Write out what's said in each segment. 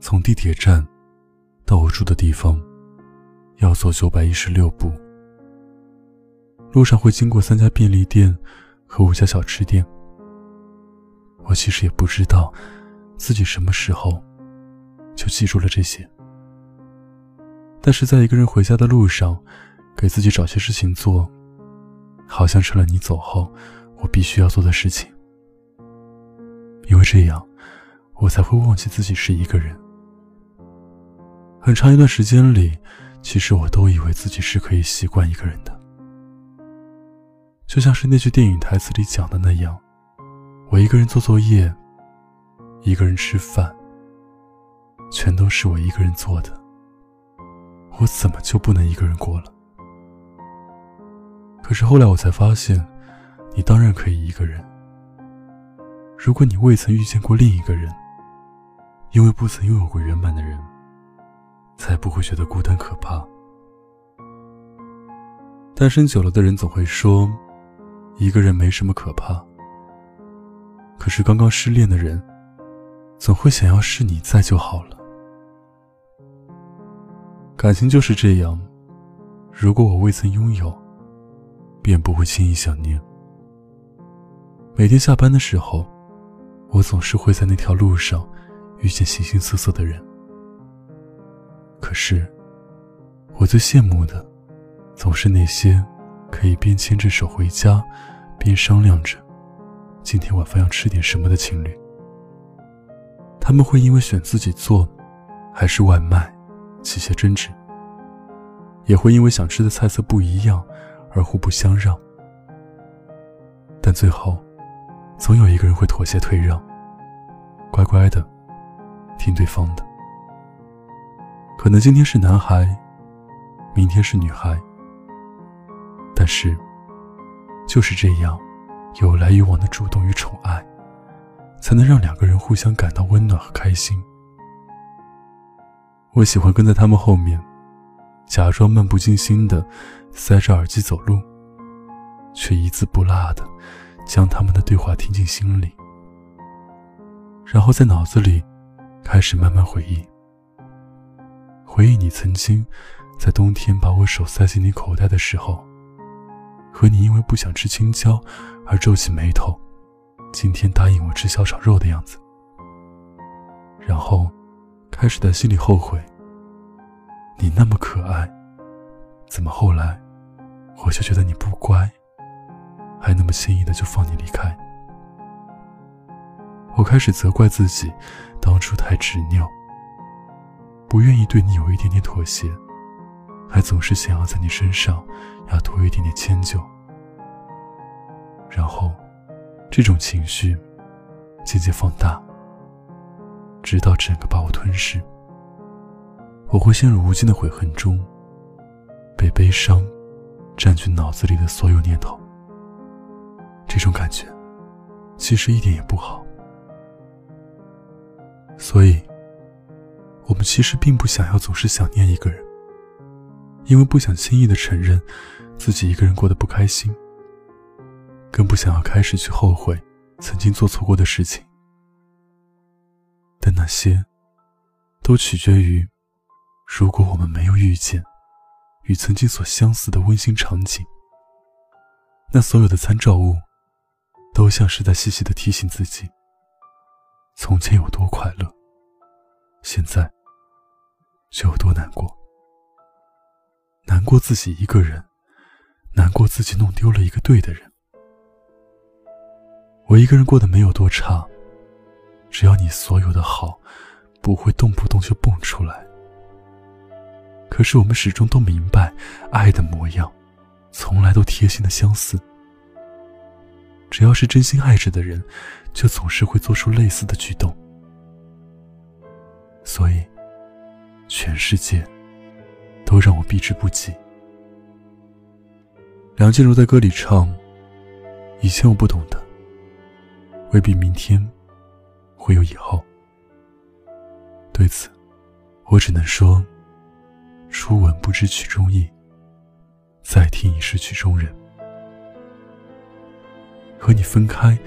从地铁站到我住的地方，要走九百一十六步。路上会经过三家便利店和五家小吃店。我其实也不知道自己什么时候就记住了这些，但是在一个人回家的路上，给自己找些事情做，好像成了你走后我必须要做的事情。因为这样，我才会忘记自己是一个人。很长一段时间里，其实我都以为自己是可以习惯一个人的。就像是那句电影台词里讲的那样，我一个人做作业，一个人吃饭，全都是我一个人做的。我怎么就不能一个人过了？可是后来我才发现，你当然可以一个人。如果你未曾遇见过另一个人，因为不曾拥有过圆满的人，才不会觉得孤单可怕。单身久了的人总会说。一个人没什么可怕，可是刚刚失恋的人，总会想要是你在就好了。感情就是这样，如果我未曾拥有，便不会轻易想念。每天下班的时候，我总是会在那条路上遇见形形色色的人，可是，我最羡慕的，总是那些可以边牵着手回家。边商量着今天晚饭要吃点什么的情侣，他们会因为选自己做还是外卖起些争执，也会因为想吃的菜色不一样而互不相让。但最后，总有一个人会妥协退让，乖乖的听对方的。可能今天是男孩，明天是女孩，但是。就是这样，有来有往的主动与宠爱，才能让两个人互相感到温暖和开心。我喜欢跟在他们后面，假装漫不经心的塞着耳机走路，却一字不落的将他们的对话听进心里，然后在脑子里开始慢慢回忆，回忆你曾经在冬天把我手塞进你口袋的时候。和你因为不想吃青椒而皱起眉头，今天答应我吃小炒肉的样子，然后开始在心里后悔。你那么可爱，怎么后来我就觉得你不乖，还那么轻易的就放你离开？我开始责怪自己，当初太执拗，不愿意对你有一点点妥协。还总是想要在你身上要多一点点迁就，然后，这种情绪渐渐放大，直到整个把我吞噬。我会陷入无尽的悔恨中，被悲伤占据脑子里的所有念头。这种感觉其实一点也不好，所以，我们其实并不想要总是想念一个人。因为不想轻易的承认自己一个人过得不开心，更不想要开始去后悔曾经做错过的事情。但那些，都取决于，如果我们没有遇见与曾经所相似的温馨场景，那所有的参照物，都像是在细细的提醒自己，从前有多快乐，现在，就有多难过。难过自己一个人，难过自己弄丢了一个对的人。我一个人过得没有多差，只要你所有的好不会动不动就蹦出来。可是我们始终都明白，爱的模样从来都贴心的相似。只要是真心爱着的人，就总是会做出类似的举动。所以，全世界。都让我避之不及。梁静茹在歌里唱：“以前我不懂的，未必明天会有以后。”对此，我只能说：“初闻不知曲中意，再听已是曲中人。”和你分开，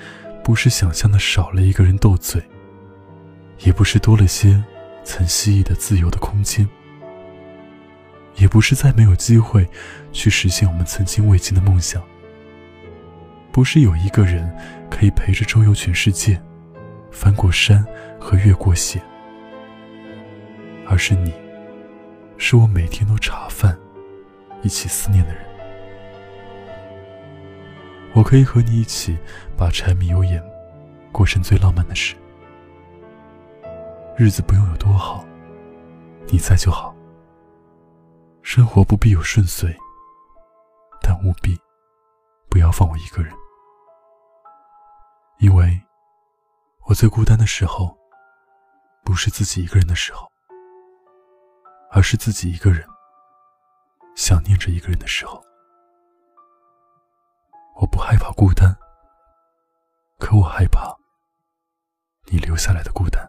不是想象的少了一个人斗嘴，也不是多了些曾蜥蜴的自由的空间，也不是再没有机会去实现我们曾经未尽的梦想。不是有一个人可以陪着周游全世界，翻过山和越过险，而是你，是我每天都茶饭一起思念的人。我可以和你一起把柴米油盐过成最浪漫的事，日子不用有多好，你在就好。生活不必有顺遂，但务必不要放我一个人。因为，我最孤单的时候，不是自己一个人的时候，而是自己一个人想念着一个人的时候。我不害怕孤单，可我害怕你留下来的孤单。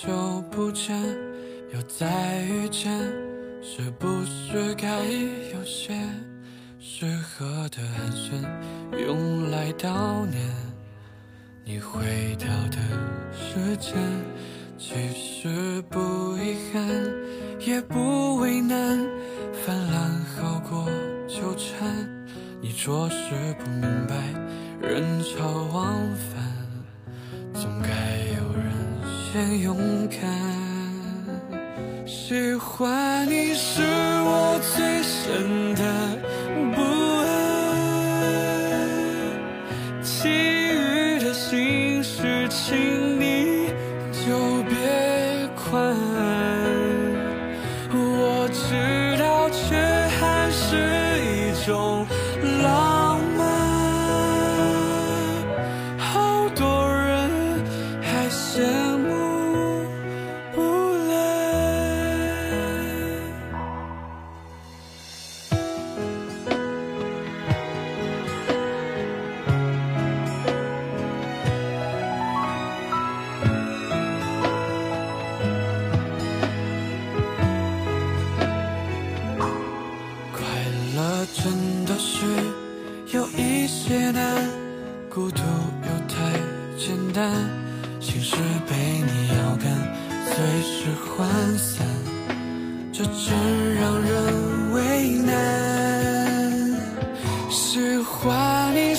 久不见，又再遇见，是不是该有些适合的寒暄，用来悼念你回到的时间？其实不遗憾，也不为难，泛滥好过纠缠。你着实不明白，人潮往返，先勇敢，喜欢你是我最深的真的是有一些难，孤独又太简单，心事被你咬干，随时涣散，这真让人为难。喜欢你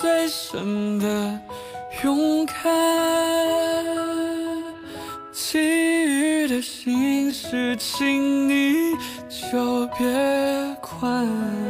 最深的勇敢，其余的心事，请你就别管。